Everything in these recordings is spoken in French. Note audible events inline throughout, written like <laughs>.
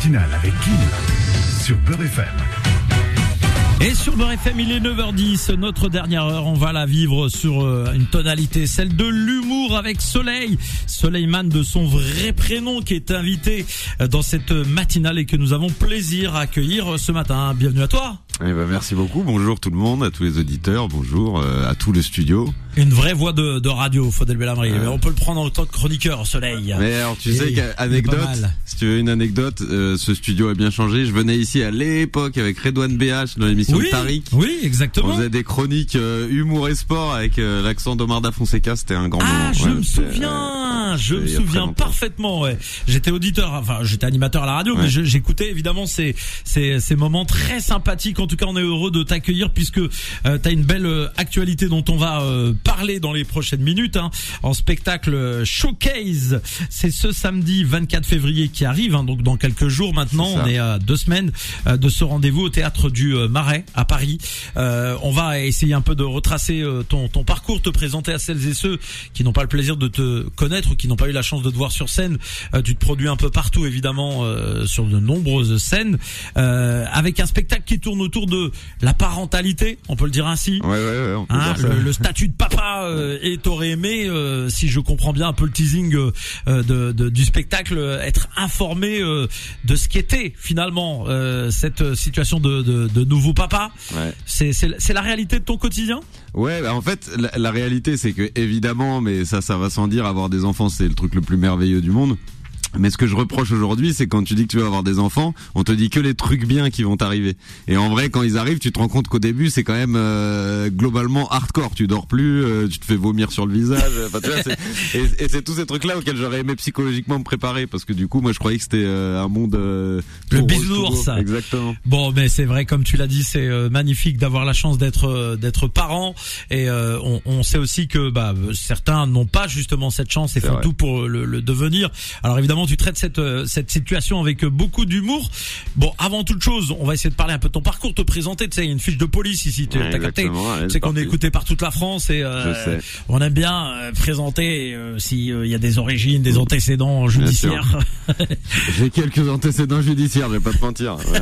matinale avec Kim sur Beurre FM. Et sur Beurre FM, il est 9h10. Notre dernière heure, on va la vivre sur euh, une tonalité, celle de l'humour avec Soleil. Soleiman de son vrai prénom qui est invité euh, dans cette matinale et que nous avons plaisir à accueillir ce matin. Bienvenue à toi. Eh ben, merci beaucoup. Bonjour tout le monde, à tous les auditeurs. Bonjour euh, à tout le studio. Une vraie voix de, radio, Faudel Bellamri. Ah. On peut le prendre en tant que chroniqueur, Soleil. Mais alors, tu sais qu'anecdote, si tu veux une anecdote, euh, ce studio a bien changé. Je venais ici à l'époque avec Redouane BH dans l'émission Tariq. Oui, exactement. On faisait des chroniques euh, humour et sport avec euh, l'accent d'Omar da Fonseca. C'était un grand ah, moment. Je me souviens Hein, je me souviens parfaitement. Ouais. J'étais auditeur, enfin j'étais animateur à la radio, mais j'écoutais évidemment ces, ces, ces moments très sympathiques. En tout cas, on est heureux de t'accueillir puisque euh, tu as une belle euh, actualité dont on va euh, parler dans les prochaines minutes hein, en spectacle euh, showcase. C'est ce samedi 24 février qui arrive, hein, donc dans quelques jours maintenant. On est à deux semaines euh, de ce rendez-vous au théâtre du Marais à Paris. Euh, on va essayer un peu de retracer ton, ton parcours, te présenter à celles et ceux qui n'ont pas le plaisir de te connaître qui n'ont pas eu la chance de te voir sur scène. Euh, tu te produis un peu partout, évidemment, euh, sur de nombreuses scènes, euh, avec un spectacle qui tourne autour de la parentalité, on peut le dire ainsi. Ouais, ouais, ouais. On peut Hein, dire ça. le, le statut de papa euh, et t'aurais aimé, euh, si je comprends bien un peu le teasing de, de- du spectacle, être informé euh, de ce qu'était finalement euh, cette situation de, de, de nouveau papa. Ouais. C'est la réalité de ton quotidien? Ouais, bah en fait, la, la réalité, c'est que évidemment, mais ça, ça va sans dire, avoir des enfants, c'est le truc le plus merveilleux du monde. Mais ce que je reproche aujourd'hui, c'est quand tu dis que tu vas avoir des enfants, on te dit que les trucs bien qui vont t'arriver. Et en vrai, quand ils arrivent, tu te rends compte qu'au début, c'est quand même euh, globalement hardcore. Tu dors plus, euh, tu te fais vomir sur le visage. Enfin, tu vois, c'est- et, et c'est tous ces trucs-là auxquels j'aurais aimé psychologiquement me préparer, parce que du coup, moi, je croyais que c'était euh, un monde euh, Le bisounours, ça. Exactement. Bon, mais c'est vrai, comme tu l'as dit, c'est euh, magnifique d'avoir la chance d'être euh, d'être parent. Et euh, on, on sait aussi que bah, certains n'ont pas justement cette chance et font vrai. tout pour le, le devenir. Alors évidemment, tu traites cette euh, cette situation avec euh, beaucoup d'humour. Bon, avant toute chose, on va essayer de parler un peu de ton parcours, te présenter. Tu sais, il y a une fiche de police ici. Tu Ouais, as capté c'est qu'on est écouté par toute la France et euh, on aime bien euh, présenter euh, si euh, il y a des origines, des antécédents judiciaires. <laughs> <laughs> J'ai quelques antécédents judiciaires, je vais pas te mentir. Ouais.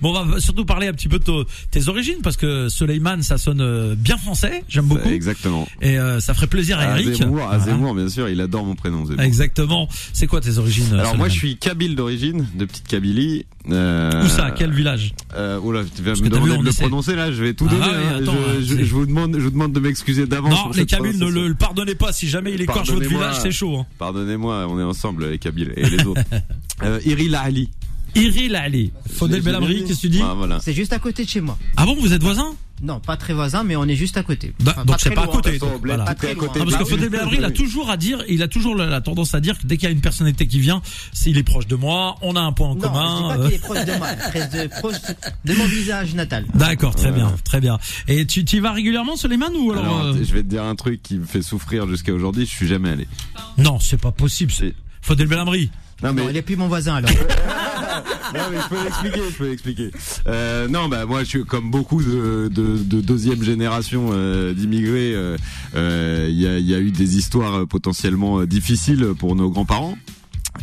Bon, on va surtout parler un petit peu de tes origines parce que Suleiman, ça sonne bien français. J'aime beaucoup. Exactement. Et ça ferait plaisir à À Eric. Zemmour, à Voilà. Zemmour, bien sûr, il adore mon prénom. Zemmour. Exactement. C'est quoi tes origines Alors moi, je suis kabyle d'origine, de petite Kabylie. Euh, Où ça Quel village euh, Oula, tu vas me demander de le prononcer là, je vais tout Ah donner. oui, hein. attends, je, je- c'est- je vous demande, je vous demande de m'excuser d'avance. Non, les Kabyles, ne le, le pardonnez pas. Si jamais il écorche votre village, c'est chaud. Hein. Pardonnez-moi, on est ensemble, les Kabyles et les <laughs> autres. euh, Iril Ali. Iril Ali. Faudel dit. qu'est-ce que tu dis Ah, voilà. C'est juste à côté de chez moi. Ah bon, vous êtes voisins Non, pas très voisin, mais on est juste à côté. Enfin, Donc c'est pas à côté. Donc, voilà. Pas très. Ah, parce que Bah. Faudel Bellamri, il a toujours à dire, il a toujours la, la tendance à dire que dès qu'il y a une personnalité qui vient, s'il est proche de moi, on a un point en Non, commun. je dis pas qu'il est <laughs> proche de moi, de, proche de mon visage natal. D'accord, très Ouais. bien, très bien. Et tu tu y vas régulièrement, Suleiman, ou alors, Alors, euh, je vais te dire un truc qui me fait souffrir jusqu'à aujourd'hui. Je suis jamais allé. Non, c'est pas possible. Faudel Bellamri. Non mais Non, il est plus mon voisin alors. <laughs> Non mais je peux l'expliquer, je peux l'expliquer. Euh, non bah moi je suis comme beaucoup de, de, de deuxième génération euh, d'immigrés. euh, euh, Il y, a, y a eu des histoires euh, potentiellement euh, difficiles pour nos grands-parents.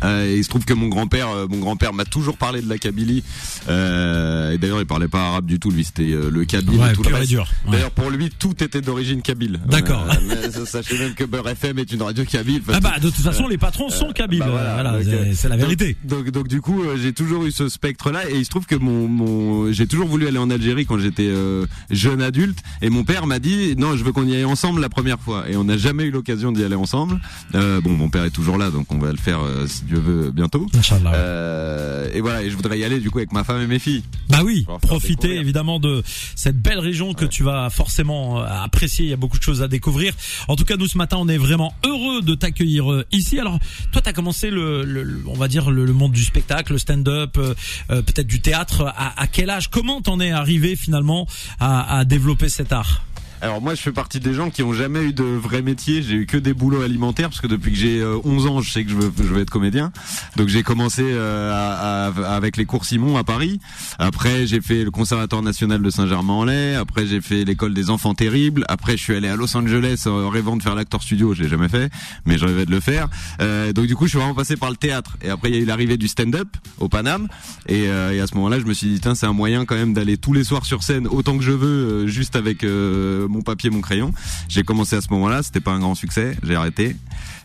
Euh, il se trouve que mon grand-père, euh, mon grand-père m'a toujours parlé de la Kabylie. Euh, et d'ailleurs, il parlait pas arabe du tout. Lui, c'était euh, le Kabyle Ouais, et tout le reste. dur. Ouais. D'ailleurs, pour lui, tout était d'origine kabyle. D'accord. Euh, sachez même que Beurre FM est une radio kabyle. Ah bah de toute façon les patrons sont kabyles, bah voilà, voilà, c'est- la vérité. Donc, donc, du coup, j'ai toujours eu ce spectre-là, et il se trouve que mon, mon j'ai toujours voulu aller en Algérie quand j'étais euh, jeune adulte, et mon père m'a dit non, je veux qu'on y aille ensemble la première fois, et on n'a jamais eu l'occasion d'y aller ensemble. Euh, bon, mon père est toujours là, donc on va le faire euh, Dieu veut bientôt. Inch'Allah. Euh, et voilà, et je voudrais y aller du coup avec ma femme et mes filles. Bah oui, découvrir. évidemment de cette belle région que tu vas forcément euh, apprécier. Il y a beaucoup de choses à découvrir. En tout cas, nous ce matin, on est vraiment heureux de t'accueillir euh, ici. Alors, toi, t'as commencé le, le- on va dire le, le monde du spectacle, le stand-up, euh, peut-être du théâtre. À, à quel âge Comment t'en es arrivé finalement à, à développer cet art? Alors moi je fais partie des gens qui ont jamais eu de vrai métier, j'ai eu que des boulots alimentaires parce que depuis que j'ai euh, 11 ans, je sais que je veux, je veux être comédien. Donc j'ai commencé euh, avec les cours Simon à Paris. Après j'ai fait le Conservatoire national de Saint-Germain-en-Laye. Après j'ai fait l'école des enfants terribles. Après je suis allé à Los Angeles euh, rêvant de faire l'acteur studio, je l'ai jamais fait, mais je rêvais de le faire. Euh, donc du coup je suis vraiment passé par le théâtre. Et après il y a eu l'arrivée du stand-up au Paname. Et, euh, et à ce moment-là je me suis dit tiens c'est un moyen quand même d'aller tous les soirs sur scène autant que je veux, euh, juste avec euh, mon papier, mon crayon. J'ai commencé à ce moment-là, c'était pas un grand succès, j'ai arrêté.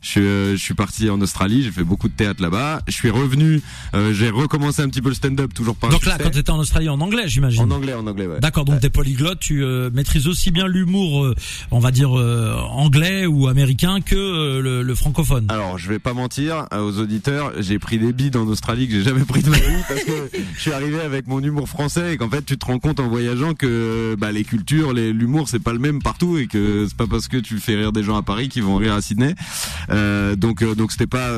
Je, suis, euh, je suis parti en Australie, j'ai fait beaucoup de théâtre là-bas. Je suis revenu, euh, j'ai recommencé un petit peu le stand-up, toujours pas un Donc là, quand tu étais en Australie, en anglais, j'imagine. En anglais, en anglais, ouais. D'accord, donc t'es polyglotte, tu euh, maîtrises aussi bien l'humour, euh, on va dire anglais ou américain que le, le francophone. Alors, je vais pas mentir aux auditeurs, j'ai pris des bides en Australie que j'ai jamais pris de ma vie parce que je suis arrivé avec mon humour français et qu'en fait, tu te rends compte en voyageant que bah, les cultures, les- l'humour, c'est pas le même partout et que c'est pas parce que tu fais rire des gens à Paris qu'ils vont rire à Sydney. Euh, donc, euh, donc c'était pas.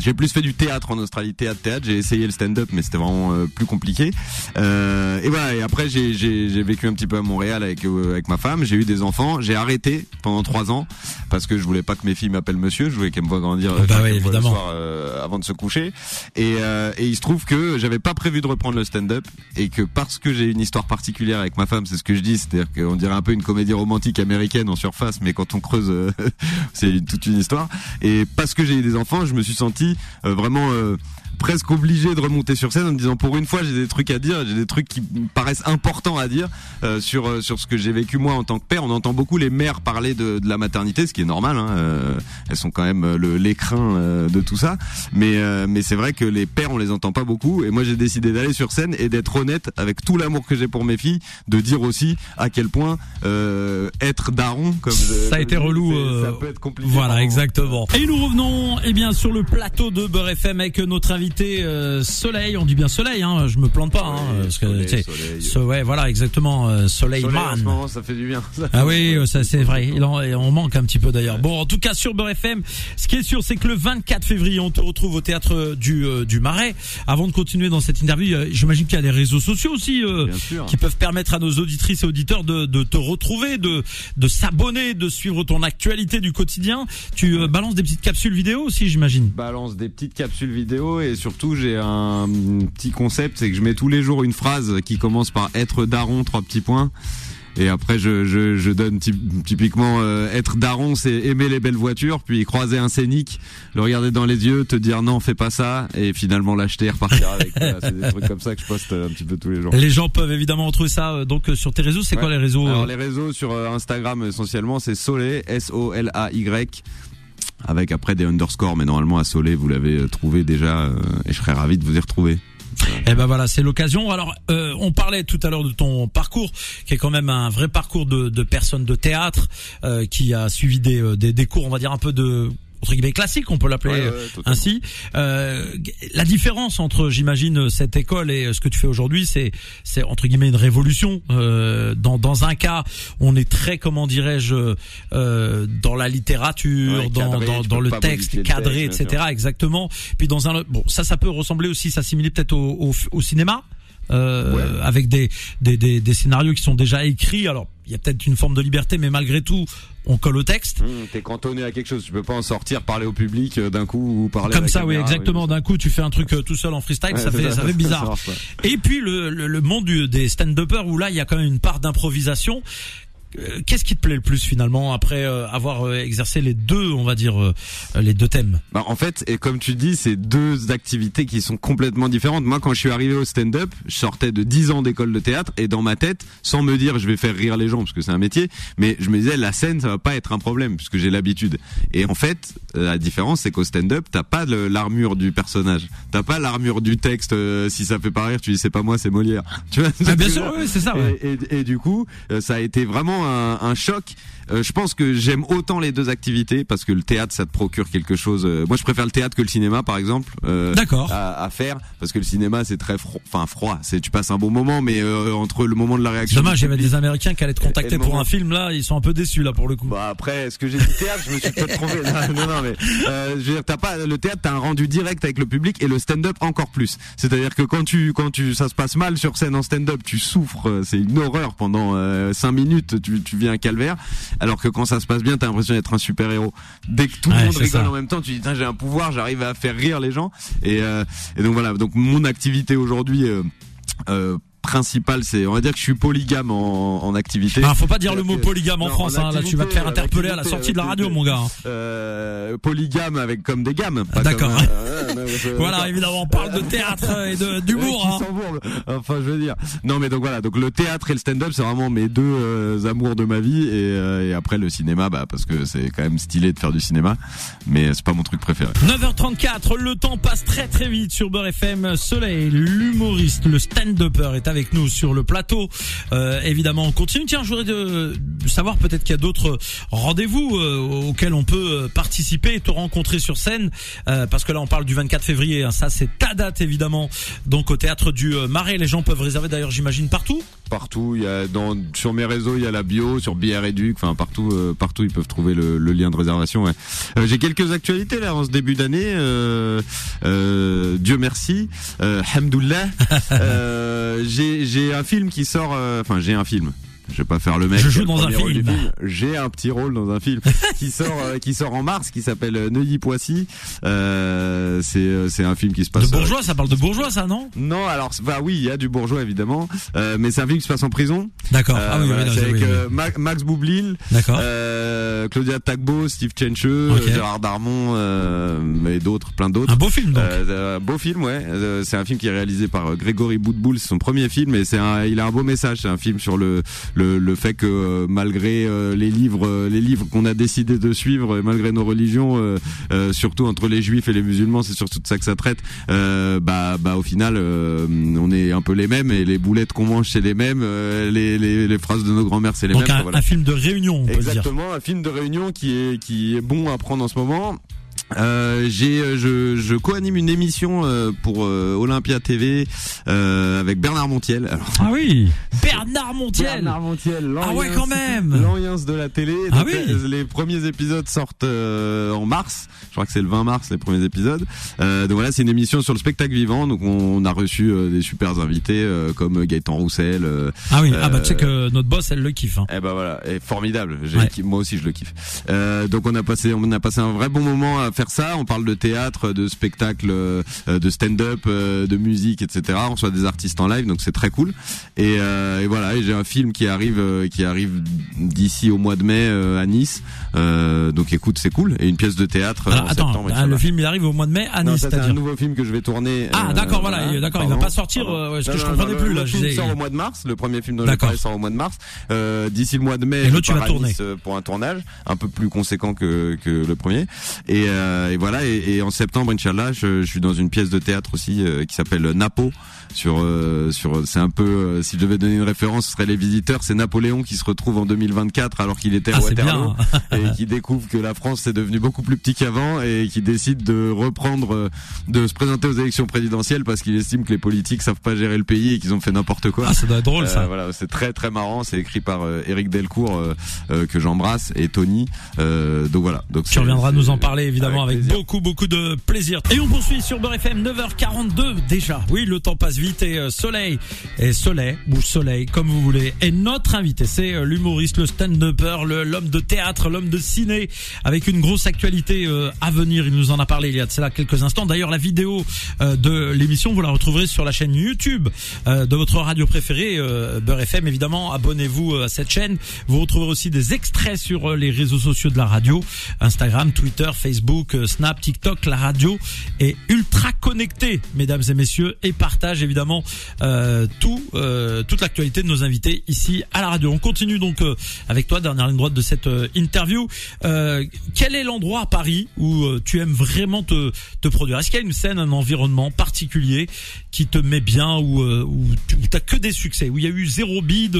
J'ai plus fait du théâtre en Australie, théâtre, théâtre. J'ai essayé le stand-up, mais c'était vraiment euh, plus compliqué. Euh, et voilà. Et après, j'ai, j'ai, j'ai vécu un petit peu à Montréal avec euh, avec ma femme. J'ai eu des enfants. J'ai arrêté pendant trois ans parce que je voulais pas que mes filles m'appellent monsieur. Je voulais qu'elles me voient grandir. Bah me voient le évidemment. soir, euh, avant de se coucher. Et, euh, et il se trouve que j'avais pas prévu de reprendre le stand-up et que parce que j'ai une histoire particulière avec ma femme, c'est ce que je dis, c'est-à-dire qu'on dirait un peu une comédie romantique américaine en surface, mais quand on creuse, euh, <laughs> c'est une- toute une histoire. Et parce que j'ai eu des enfants, je me suis senti euh, vraiment euh, presque obligé de remonter sur scène en me disant pour une fois j'ai des trucs à dire, j'ai des trucs qui me paraissent importants à dire euh, sur euh, sur ce que j'ai vécu moi en tant que père. On entend beaucoup les mères parler de, de la maternité, ce qui est normal. Hein, euh, elles sont quand même euh, l'écrin euh, de tout ça. Mais euh, mais c'est vrai que les pères on les entend pas beaucoup. Et moi j'ai décidé d'aller sur scène et d'être honnête avec tout l'amour que j'ai pour mes filles, de dire aussi à quel point être daron comme je- Ça a été relou, ça peut être compliqué. Voilà, exactement. Et nous revenons, eh bien, sur le plateau de Beurre FM avec notre invité euh, Soleil. On dit bien Soleil, hein. Je me plante pas, hein, parce que Soleil, soleil. so- ouais, voilà, exactement, euh, Soleil, Soleil, en ce Man. moment, ça fait du bien. Ah oui, euh, ça c'est vrai. Il en- et on manque un petit peu d'ailleurs. Bon, en tout cas sur Beurre FM, ce qui est sûr, c'est que le 24 février, on te retrouve au théâtre du euh, du Marais. Avant de continuer dans cette interview, j'imagine qu'il y a des réseaux sociaux aussi qui peuvent permettre à nos auditrices et auditeurs de, de te retrouver, de de s'abonner, de suivre ton actualité du quotidien. Tu balances des petites capsules vidéo aussi, j'imagine. balance des petites capsules vidéo et surtout j'ai un petit concept, c'est que je mets tous les jours une phrase qui commence par être daron trois petits points. Et après, je, je, je donne typ- typiquement euh, être daron, c'est aimer les belles voitures, puis croiser un scénic, le regarder dans les yeux, te dire non, fais pas ça, et finalement l'acheter, et repartir avec. Voilà, c'est des trucs comme ça que je poste un petit peu tous les jours. Les gens peuvent évidemment retrouver ça euh, donc euh, sur tes réseaux. C'est quoi les réseaux Alors les réseaux sur Instagram essentiellement c'est Soleil S O L A Y avec après des underscores mais normalement à Soleil vous l'avez euh, trouvé déjà euh, et je serais ravi de vous y retrouver. Eh ben voilà, c'est l'occasion. Alors, euh, on parlait tout à l'heure de ton parcours, qui est quand même un vrai parcours de, de personne de théâtre, qui a suivi des, des, des cours, on va dire un peu de entre guillemets classique, on peut l'appeler Ouais, ouais, euh, ainsi. Euh, la différence entre, j'imagine, cette école et euh, ce que tu fais aujourd'hui, c'est, c'est entre guillemets une révolution. Euh, dans, dans un cas, on est très, comment dirais-je, euh, dans la littérature, Ouais, dans, cadré, dans, dans le texte, le cadré, texte, etc. Exactement. Puis dans un, bon, ça, ça peut ressembler aussi, s'assimiler peut-être au, au, au cinéma. Euh, Ouais. avec des, des, des, des scénarios qui sont déjà écrits. Alors, il y a peut-être une forme de liberté, mais malgré tout, on colle au texte. Hum, T'es cantonné à quelque chose, tu peux pas en sortir, parler au public euh, d'un coup ou parler. à Comme la ça, oui, exactement. D'un coup, tu fais un truc euh, tout seul en freestyle, Ouais, ça fait, ça fait <laughs> bizarre. Et puis le, le, le monde du, des stand-uppers où là, il y a quand même une part d'improvisation. Euh, Qu'est-ce qui te plaît le plus finalement après euh, avoir euh, exercé les deux, on va dire, les deux thèmes? Bah, en fait, et comme tu dis, c'est deux activités qui sont complètement différentes. Moi, quand je suis arrivé au stand-up, je sortais de 10 ans d'école de théâtre et dans ma tête, sans me dire je vais faire rire les gens parce que c'est un métier, mais je me disais la scène ça va pas être un problème puisque j'ai l'habitude. Et en fait, la différence c'est qu'au stand-up, t'as pas l'armure du personnage, t'as pas l'armure du texte. euh, si ça fait pas rire, tu dis c'est pas moi, c'est Molière. <laughs> Tu vois Ah, Bien sûr, oui, c'est ça. Ouais. et, et- et du coup, ça a été vraiment un, choc. Euh, je pense que j'aime autant les deux activités parce que le théâtre, ça te procure quelque chose. euh, moi, je préfère le théâtre que le cinéma, par exemple. euh, D'accord. À, à faire parce que le cinéma, c'est très froid. Enfin, froid. C'est tu passes un bon moment, mais euh, entre le moment de la réaction. Dommage, public- des Américains qui allaient te contacter pour moment- un film là, ils sont un peu déçus là pour le coup. Bah après, ce que j'ai dit théâtre, je me suis peut-être trompé. Non, non, mais euh, je veux dire, t'as pas le théâtre, t'as un rendu direct avec le public et le stand-up encore plus. C'est-à-dire que quand tu, quand tu, ça se passe mal sur scène en stand-up, tu souffres. C'est une horreur pendant euh, cinq minutes. Tu tu, tu vis un calvaire. Alors que quand ça se passe bien, t'as l'impression d'être un super héros. Dès que tout le Ouais, monde rigole ça. en même temps, tu dis Tain, j'ai un pouvoir, j'arrive à faire rire les gens. Et, euh, et donc voilà. Donc mon activité aujourd'hui. euh, euh, principale c'est on va dire que je suis polygame en, en activité Ah, faut pas dire le mot que- polygame en non, France, en hein. Là, tu vas te faire interpeller à la sortie de la radio, mon gars. euh, polygame avec comme des gammes pas D'accord. euh, <laughs> Voilà, évidemment, on parle de théâtre et de- d'humour. Hein. Enfin, je veux dire. Non, mais donc voilà. Donc le théâtre et le stand-up, c'est vraiment mes deux euh, amours de ma vie. Et, euh, et après le cinéma, bah parce que c'est quand même stylé de faire du cinéma, mais c'est pas mon truc préféré. 9h34, le temps passe très très vite sur Beurre FM. Soleil, l'humoriste, le stand-upper est avec nous sur le plateau. Euh, évidemment, on continue. Tiens, je voudrais de, savoir peut-être qu'il y a d'autres rendez-vous euh, auxquels on peut euh, participer et te rencontrer sur scène. Euh, parce que là, on parle du 24 février. hein. ça, c'est ta date évidemment. Donc au théâtre du Marais, les gens peuvent réserver d'ailleurs, j'imagine, partout. Partout, il y a dans sur mes réseaux, il y a la bio, sur BR Educ, enfin partout, partout ils peuvent trouver le, le lien de réservation. Ouais. J'ai quelques actualités là en ce début d'année. Dieu merci, Hamdoullah. <laughs> J'ai j'ai un film qui sort. euh, Enfin j'ai un film. Je vais pas faire le mec. Je joue dans un film. J'ai un petit rôle dans un film <laughs> qui sort euh, qui sort en mars, qui s'appelle euh, Neuilly Poissy. Euh, c'est euh, c'est un film qui se passe. De euh, bourgeois, ça parle de bourgeois, ça, non? Non, alors bah oui, il y a du bourgeois évidemment, euh, mais c'est un film qui se passe en prison. D'accord. Ah oui, voilà, oui, non, c'est oui, avec oui. Max Boublil, D'accord. euh, Claudia Tagbo, Steve Chencheux, Ok. Gérard Darmon, euh, et d'autres, plein d'autres. Un beau film, donc. Beau film, ouais. Euh, c'est un film qui est réalisé par Grégory Boutboul, c'est son premier film, et c'est un, il a un beau message. C'est un film sur le le, le fait que euh, malgré euh, les livres, euh, les livres qu'on a décidé de suivre, et malgré nos religions, euh, euh, surtout entre les juifs et les musulmans, c'est surtout de ça que ça traite. Euh, bah bah au final, euh, on est un peu les mêmes, et les boulettes qu'on mange c'est les mêmes, euh, les, les les phrases de nos grands-mères c'est les donc mêmes. un, voilà. un film de réunion, on peut le dire. Exactement, un film de réunion qui est qui est bon à prendre en ce moment. Euh, j'ai euh, je, je co-anime une émission euh, pour euh, Olympia TV euh, avec Bernard Montiel. Alors, Ah oui, <laughs> Bernard Montiel. Bernard Montiel, Ah ouais, quand même. L'ambiance de la télé. Ah oui. Les premiers épisodes sortent euh, en mars. Je crois que c'est le 20 mars les premiers épisodes. Euh, donc voilà, c'est une émission sur le spectacle vivant. Donc on, a reçu euh, des super invités euh, comme Gaëtan Roussel. euh, Ah oui, ah bah tu sais que notre boss, elle le kiffe. Hein. eh ben voilà, et formidable. J'ai- Ouais. Moi aussi, je le kiffe. Euh, donc on a passé, on a passé un vrai bon moment à faire ça. On parle de théâtre, de spectacle, euh, de stand-up, euh, de musique, etc. On reçoit des artistes en live, donc c'est très cool. Et, euh, et voilà, et j'ai un film qui arrive, qui arrive d'ici au mois de mai à Nice. Donc écoute, c'est cool. Et une pièce de théâtre Alors en attends, septembre. ah, le film il arrive au mois de mai à Nice, c'est un nouveau film que je vais tourner. Ah, d'accord, voilà, d'accord, il va pas sortir, euh, parce que Non, je comprenais non, plus, le là, film sort au mois de mars. Le premier film dont j'ai parlé sort au mois de mars. Euh, D'ici le mois de mai, je tu vas tourner. Nice, pour un tournage un peu plus conséquent que, que le premier. Et, euh, et voilà. Et, et en septembre, Inch'Allah, je, je suis dans une pièce de théâtre aussi euh, qui s'appelle Napo. Sur, euh, sur, c'est un peu, euh, si je devais donner une référence, ce serait les visiteurs. C'est Napoléon qui se retrouve en 2024 alors qu'il était à Ah, Waterloo et <laughs> qui découvre que la France est devenue beaucoup plus petit qu'avant et qui décide de reprendre, euh, de se présenter aux élections présidentielles parce qu'il estime que les politiques savent pas gérer le pays et qu'ils ont fait n'importe quoi. Ah, ça doit être drôle Euh, ça. voilà, c'est très très marrant. C'est écrit par euh, Éric Delcourt euh, euh, que j'embrasse et Tony. Euh, donc voilà. Donc Tu reviendras nous en parler évidemment avec, beaucoup beaucoup de plaisir. Et on poursuit sur Beurre FM 9h42 déjà. Oui, le temps passe vite et euh, Soleil et Soleil ou Soleil comme vous voulez. Et notre invité, c'est euh, l'humoriste, le stand-upper, l'homme de théâtre, l'homme de ciné avec une grosse actualité euh, à venir. Il nous en a parlé il y a de cela quelques instants. D'ailleurs, la vidéo de l'émission, vous la retrouverez sur la chaîne YouTube de votre radio préférée, Beurre FM. Évidemment, abonnez-vous à cette chaîne. Vous retrouverez aussi des extraits sur les réseaux sociaux de la radio, Instagram, Twitter, Facebook, euh, Snap, TikTok. La radio est ultra connectée, mesdames et messieurs, et partage évidemment euh, tout, euh, toute l'actualité de nos invités ici à la radio. On continue donc euh, avec toi, dernière ligne droite de cette euh, interview. Euh, quel est l'endroit à Paris où euh, tu aimes vraiment te, te produire? Est-ce qu'il y a une scène, un environnement particulier qui te met bien ou euh, où tu as que des succès, où il y a eu zéro bide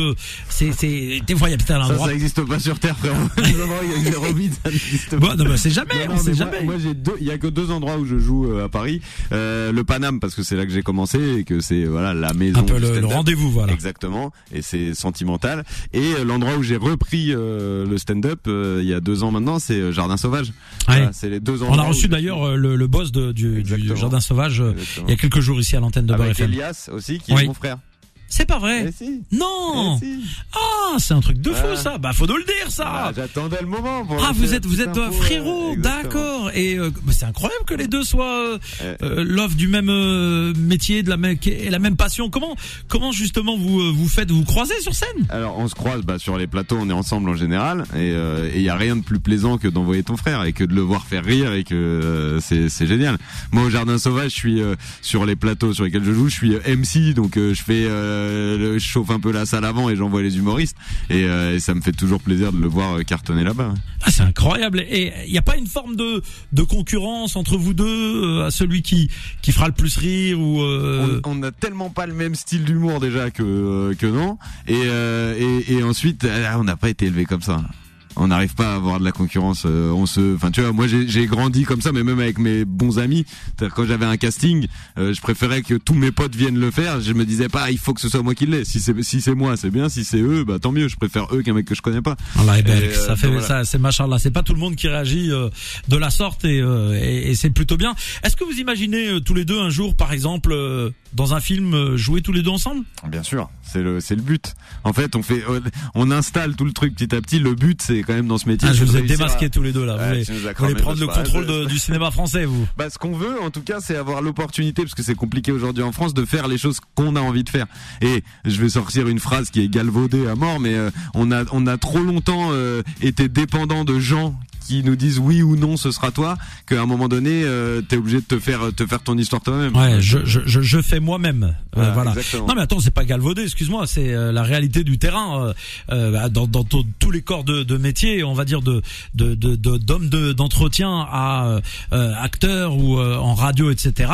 C'est, c'est, des fois il y a peut-être un Ça, endroit. ça n'existe pas sur Terre, frérot. <laughs> Non, il y a zéro bide, ça n'existe pas. Bon, non, bah, c'est jamais, Non, on non, sait jamais. Moi, j'ai deux, il y a que deux endroits où je joue euh, à Paris. Euh, le Paname parce que c'est là que j'ai commencé et que c'est voilà la maison. un peu le, le rendez-vous, voilà. Exactement, et c'est sentimental. Et euh, l'endroit où j'ai repris euh, le stand-up euh, il y a deux ans maintenant, c'est euh, Jardin Sauvage. Ouais. Voilà, c'est les deux On endroits. a où reçu d'ailleurs le, le boss de- du, du Exactement. Jardin Sauvage euh, suis- il y a quelques jours ici à l'antenne de avec FM. Elias aussi, qui Oui. est mon frère. C'est pas vrai. Eh si. Non. Eh si. Ah, c'est un truc de fou Ah. ça. Bah faut nous le dire ça. Ah, J'attendais le moment. Pour Ah, vous êtes vous êtes info, frérot, euh, d'accord. Et euh, bah, c'est incroyable que les deux soient euh, Euh, l'offre du même euh, métier, de la même et la même passion. Comment comment justement vous euh, vous faites vous croisez sur scène? Alors on se croise bah, sur les plateaux, on est ensemble en général, et il y a rien de plus plaisant que d'envoyer ton frère et que de le voir faire rire et que euh, c'est c'est génial. Moi au Jardin Sauvage, je suis euh, sur les plateaux sur lesquels je joue, je suis MC, donc euh, je fais, euh, je chauffe un peu la salle avant et j'envoie les humoristes, et, euh, et ça me fait toujours plaisir de le voir euh, cartonner là-bas. Ah, c'est incroyable. Et il n'y a pas une forme de de concurrence entre vous deux euh, à celui qui qui fera le plus rire ou euh, on, on a tellement pas le même style d'humour déjà que euh, que non et euh, et, et ensuite euh, on n'a pas été élevé comme ça on n'arrive pas à avoir de la concurrence euh, on se enfin tu vois moi j'ai grandi comme ça mais même avec mes bons amis C'est-à-dire, quand j'avais un casting euh, je préférais que tous mes potes viennent le faire je me disais pas il faut que ce soit moi qui l'ai si c'est si c'est moi c'est bien si c'est eux bah tant mieux je préfère eux qu'un mec que je connais pas Allah. Et, euh, ça fait voilà. ça, c'est machallah. C'est pas tout le monde qui réagit euh, de la sorte et, euh, et, et c'est plutôt bien. Est-ce que vous imaginez euh, tous les deux un jour, par exemple, euh, dans un film, jouer tous les deux ensemble? Bien sûr, c'est le c'est le but. En fait, on fait on installe tout le truc petit à petit. Le but, c'est quand même dans ce métier. ah, Je vous ai démasqué à- tous les deux là. Ouais, vous voulez, vous prendre le contrôle de- du cinéma français, vous Bah, ce qu'on veut, en tout cas, c'est avoir l'opportunité, parce que c'est compliqué aujourd'hui en France, de faire les choses qu'on a envie de faire. Et je vais sortir une phrase qui est galvaudée à mort, mais euh, on a on a trop longtemps euh, été dépendant de gens qui nous disent oui ou non, ce sera toi, qu'à un moment donné, euh, t'es obligé de te faire te faire ton histoire toi-même. Ouais, je, je, je, je fais moi-même. Euh, Voilà, voilà. exactement. Non mais attends, c'est pas galvaudé, excuse-moi, c'est euh, la réalité du terrain euh, euh, bah, dans, dans to- tous les corps de, de métier, on va dire de de de d'hommes de, d'entretien à euh, euh, acteurs ou euh, en radio, etc.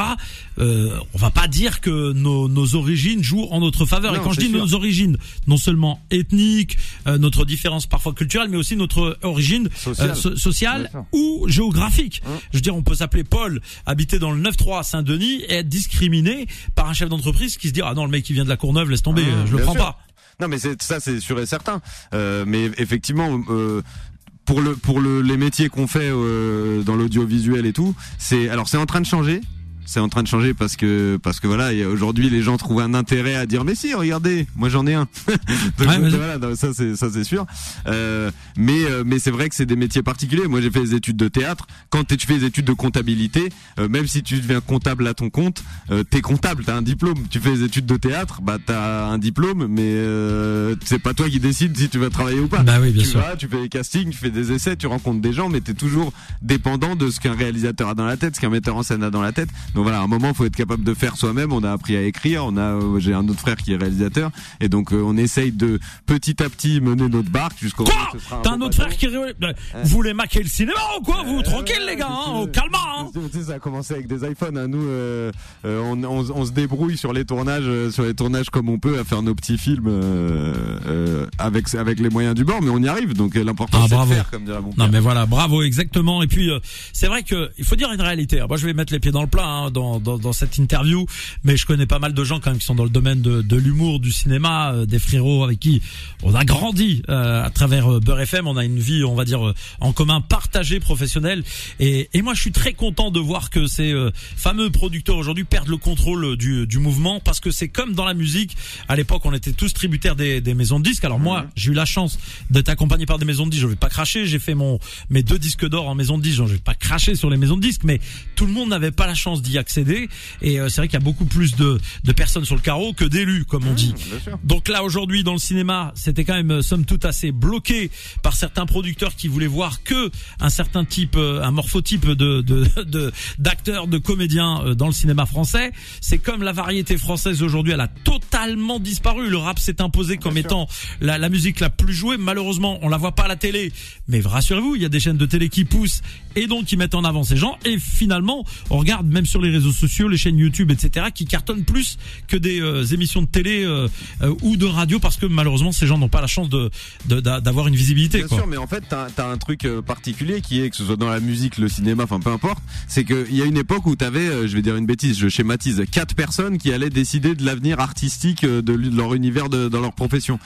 Euh, on va pas dire que nos, nos origines jouent en notre faveur. Et quand je dis sûr. nos origines, non seulement ethniques, euh, notre différence parfois culturelle, mais aussi notre origine Sociale. euh, so- sociale sûr. ou géographique. Hein. Je veux dire, on peut s'appeler Paul, habiter dans le 9-3 à Saint-Denis et être discriminé par un chef d'entreprise qui se dit ah non le mec qui vient de la Courneuve laisse tomber, Ah, euh, je le prends sûr. pas. Non, mais ça, c'est sûr et certain. Euh, mais effectivement. Euh, pour le pour le les métiers qu'on fait euh, dans l'audiovisuel et tout, c'est alors c'est en train de changer. C'est en train de changer parce que parce que voilà, aujourd'hui les gens trouvent un intérêt à dire mais si regardez, moi j'en ai un. <laughs> Donc, Ouais, vas-y. voilà, donc ça c'est ça c'est sûr. Euh, mais euh, mais c'est vrai que c'est des métiers particuliers. Moi j'ai fait des études de théâtre. Quand tu fais des études de comptabilité, euh, même si tu deviens comptable à ton compte, euh, t'es comptable, t'as un diplôme. Tu fais des études de théâtre, bah t'as un diplôme, mais euh, c'est pas toi qui décides si tu vas travailler ou pas. Bah oui, bien tu sûr. vas, tu fais des castings, tu fais des essais, tu rencontres des gens, mais t'es toujours dépendant de ce qu'un réalisateur a dans la tête, ce qu'un metteur en scène a dans la tête. Donc voilà, à un moment, faut être capable de faire soi-même. On a appris à écrire. On a, euh, j'ai un autre frère qui est réalisateur, et donc euh, on essaye de petit à petit mener notre barque jusqu'au. Quoi T'as un autre frère qui Vous voulez maquer le cinéma ou quoi Vous Euh, tranquille les gars, hein, calma. Hein. Ça a commencé avec des iPhones. Hein. Nous, euh, euh, on, on, on se débrouille sur les tournages, euh, sur les tournages comme on peut, à faire nos petits films euh, euh, avec avec les moyens du bord, mais on y arrive. Donc l'important Ah, c'est de faire, comme dirait mon Non père. mais voilà, bravo exactement. Et puis euh, c'est vrai que il faut dire une réalité. Moi je vais mettre les pieds dans le plat hein, dans, dans dans cette interview, mais je connais pas mal de gens quand même qui sont dans le domaine de, de l'humour, du cinéma, euh, des frérots avec qui on a grandi euh, à travers euh, Beurre FM. On a une vie, on va dire, en commun, partagée, professionnelle. Et, et moi je suis très content de voir que ces fameux producteurs aujourd'hui perdent le contrôle du, du mouvement parce que c'est comme dans la musique. À l'époque, on était tous tributaires des, des maisons de disques. Alors moi, j'ai eu la chance d'être accompagné par des maisons de disques. Je vais pas cracher. J'ai fait mon mes deux disques d'or en maison de disques. Je vais pas cracher sur les maisons de disques, mais tout le monde n'avait pas la chance d'y accéder. Et euh, c'est vrai qu'il y a beaucoup plus de, de personnes sur le carreau que d'élus, comme on dit. Donc là aujourd'hui dans le cinéma, c'était quand même euh, somme toute assez bloqué par certains producteurs qui voulaient voir que un certain type, euh, un morphotype de de <laughs> d'acteurs, de, comédiens dans le cinéma français. C'est comme la variété française aujourd'hui, elle a totalement disparu. Le rap s'est imposé comme étant la, la musique la plus jouée. Malheureusement, on la voit pas à la télé, mais rassurez-vous, il y a des chaînes de télé qui poussent et donc qui mettent en avant ces gens. Et finalement, on regarde même sur les réseaux sociaux, les chaînes YouTube, etc., qui cartonnent plus que des euh, émissions de télé euh, euh, ou de radio parce que malheureusement ces gens n'ont pas la chance de de- d'a- d'avoir une visibilité. Bien quoi. sûr, mais en fait, t'as as un truc particulier qui est que ce soit dans la musique, le cinéma, enfin peu importe, c'est qu'il y a une époque où t'avais, je vais dire une bêtise, je schématise, quatre personnes qui allaient décider de l'avenir artistique de, leur univers, de, dans leur profession.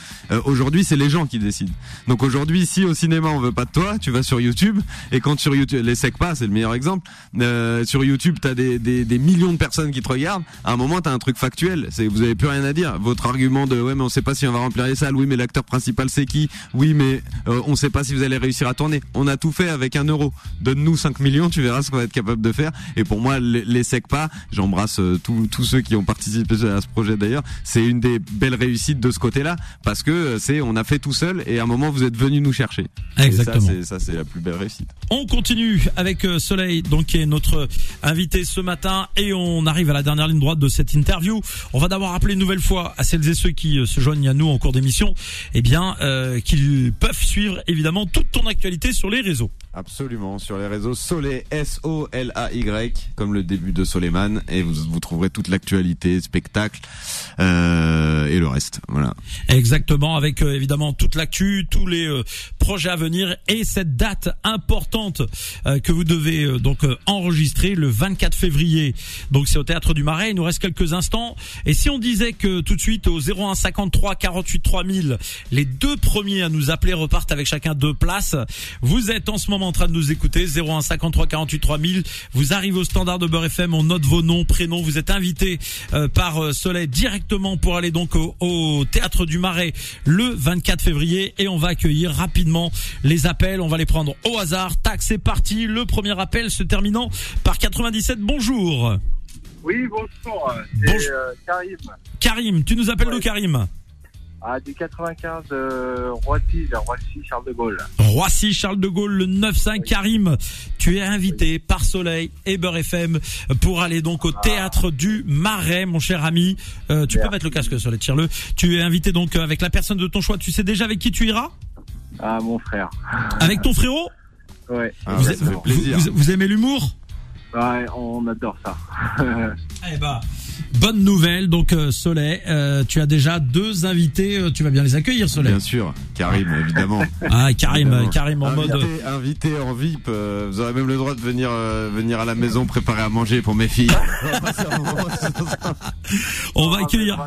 Aujourd'hui, c'est les gens qui décident. Donc aujourd'hui, si au cinéma on veut pas de toi, tu vas sur YouTube et quand sur YouTube, les SECPA, c'est le meilleur exemple. sur YouTube, t'as des des, des millions de personnes qui te regardent, à un moment t'as un truc factuel, c'est vous avez plus rien à dire. Votre argument de ouais mais on sait pas si on va remplir les salles, oui mais l'acteur principal c'est qui, oui mais euh, on sait pas si vous allez réussir à tourner. On a tout fait avec un euro. Donne-nous 5 millions, tu verras ce qu'on va être capable de faire. Et pour moi les, les pas, j'embrasse euh, tous ceux qui ont participé à ce projet d'ailleurs. C'est une des belles réussites de ce côté-là parce que euh, c'est on a fait tout seul et à un moment vous êtes venu nous chercher. Exactement. Et ça c'est la plus belle réussite. On continue avec euh, Soleil, donc qui est notre invité ce matin, et on arrive à la dernière ligne droite de cette interview. On va d'abord rappeler une nouvelle fois à celles et ceux qui euh, se joignent à nous en cours d'émission, eh bien, euh, qu'ils peuvent suivre évidemment toute ton actualité sur les réseaux. Absolument, sur les réseaux Soleil, S-O-L-A-Y, comme le début de Soleiman, et vous, vous trouverez toute l'actualité, spectacle, euh, et le reste, voilà. Exactement, avec euh, évidemment toute l'actu, tous les euh, projets à venir, et cette date importante euh, que vous devez euh, donc euh, enregistrer le 24 février. Donc c'est au Théâtre du Marais, il nous reste quelques instants, et si on disait que tout de suite au 01 53 48 3000, les deux premiers à nous appeler repartent avec chacun deux places, vous êtes en ce moment en train de nous écouter. 01 53 48 3000 vous arrivez au standard de Beurre FM on note vos noms prénoms. Vous êtes invité euh, par euh, Soleil directement pour aller donc au, au théâtre du Marais le 24 février. Et on va accueillir rapidement les appels. On va les prendre au hasard. Tac c'est parti. Le premier appel se terminant par 97 bonjour. Oui, bonjour. C'est Bonjour. euh, Karim. Karim. Tu nous appelles Ouais. de Karim? Ah, du 95 de Roissy, Roissy, Charles de Gaulle. Roissy Charles de Gaulle le 9-5 Karim tu es invité par Soleil et Beurre FM pour aller donc au théâtre du Marais mon cher ami. Euh, tu peux mettre le casque Soleil tire-le. Tu es invité donc avec la personne de ton choix. Tu sais déjà avec qui tu iras? Ah, mon frère. <laughs> avec ton frérot? Ouais. Ah, vous, aimez l'humour? Ouais, on adore ça. <laughs> Eh bah, bonne nouvelle donc euh, Soleil, euh, tu as déjà deux invités, euh, tu vas bien les accueillir Soleil. Bien sûr, Karim, évidemment. <laughs> Ah Karim, Évidemment. Karim en mode. invité, invité en VIP, euh, vous aurez même le droit de venir euh, venir à la maison préparer à manger pour mes filles. <laughs> On va passer un moment ensemble. On va accueillir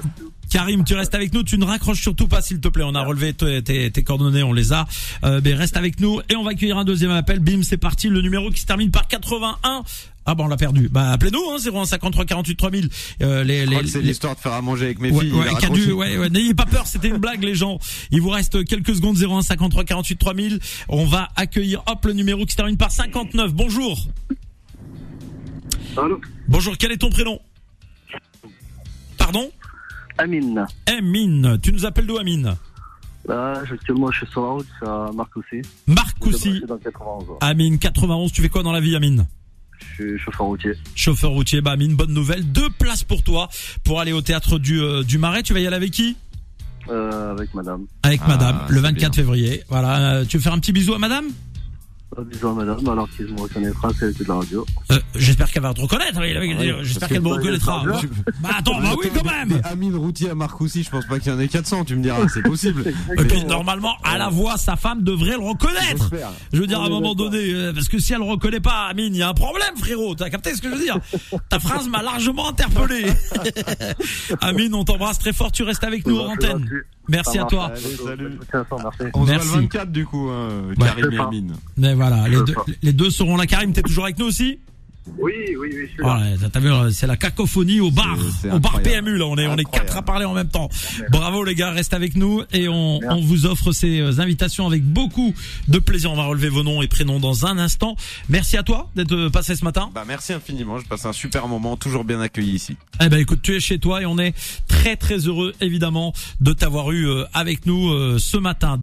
Karim, tu restes avec nous, tu ne raccroches surtout pas s'il te plaît. On a relevé tes, tes- tes coordonnées, on les a. Euh, mais reste avec nous et on va accueillir un deuxième appel. Bim, c'est parti. Le numéro qui se termine par 81. Ah bah on l'a perdu. Bah appelez-nous hein, 01 53 48 3000. Euh, les, Je crois les, c'est les- l'histoire de faire à manger avec mes Ouais, filles. ouais, dû- ouais, ouais, n'ayez pas peur, c'était une blague les gens. Il vous reste quelques secondes 01 53 48 3000. On va accueillir hop le numéro qui se termine par 59. Bonjour. Allô? Bonjour, quel est ton prénom? Pardon? Amine. Amine. Tu nous appelles d'où Amine Là, actuellement, je suis sur la route, c'est à Marcoussis. Marcoussis. dans le 91. ouais. Amine 91, tu fais quoi dans la vie Amine Je suis chauffeur routier. Chauffeur routier, bah Amine, bonne nouvelle, deux places pour toi pour aller au théâtre du euh, du Marais. Tu vas y aller avec qui Euh, avec madame. Avec Ah, madame, le c'est 24 bien. février. Voilà, Euh, tu veux faire un petit bisou à madame Euh, Bisous à madame, alors qu'il me reconnaîtra, c'est de la radio. Euh, J'espère qu'elle va te reconnaître. oui, oui, Oui, J'espère qu'elle me reconnaîtra. Bah attends, bah oui quand même. Amine Routier à Marcoussis, je pense pas qu'il y en ait 400, tu me diras, c'est <laughs> possible. Et puis normalement, à la voix, sa femme devrait le reconnaître. Je veux dire, à un moment donné, euh, parce que si elle le reconnaît pas, Amine, il y a un problème, frérot. T'as capté ce que je veux dire? Ta phrase m'a largement interpellé. <laughs> Amine, on t'embrasse très fort. Tu restes avec nous en antenne. Merci à toi. Allez, salut. Merci. On se voit le 24 du coup, hein, Ouais. Karim et. Amine. Mais voilà, les deux, les deux seront là. Karim, t'es toujours avec nous aussi? Oui, oui, oui, je suis là. Ouais, t'as- t'as vu, euh, c'est la cacophonie au bar, au bar. PMU là. On est, on est quatre à parler en même temps. Bravo les gars, reste avec nous et on, on vous offre ces euh, invitations avec beaucoup de plaisir. On va relever vos noms et prénoms dans un instant. Merci à toi d'être euh, passé ce matin. Bah merci infiniment, je passe un super moment, toujours bien accueilli ici. Eh ben écoute, tu es chez toi et on est très très heureux évidemment de t'avoir eu avec nous ce matin.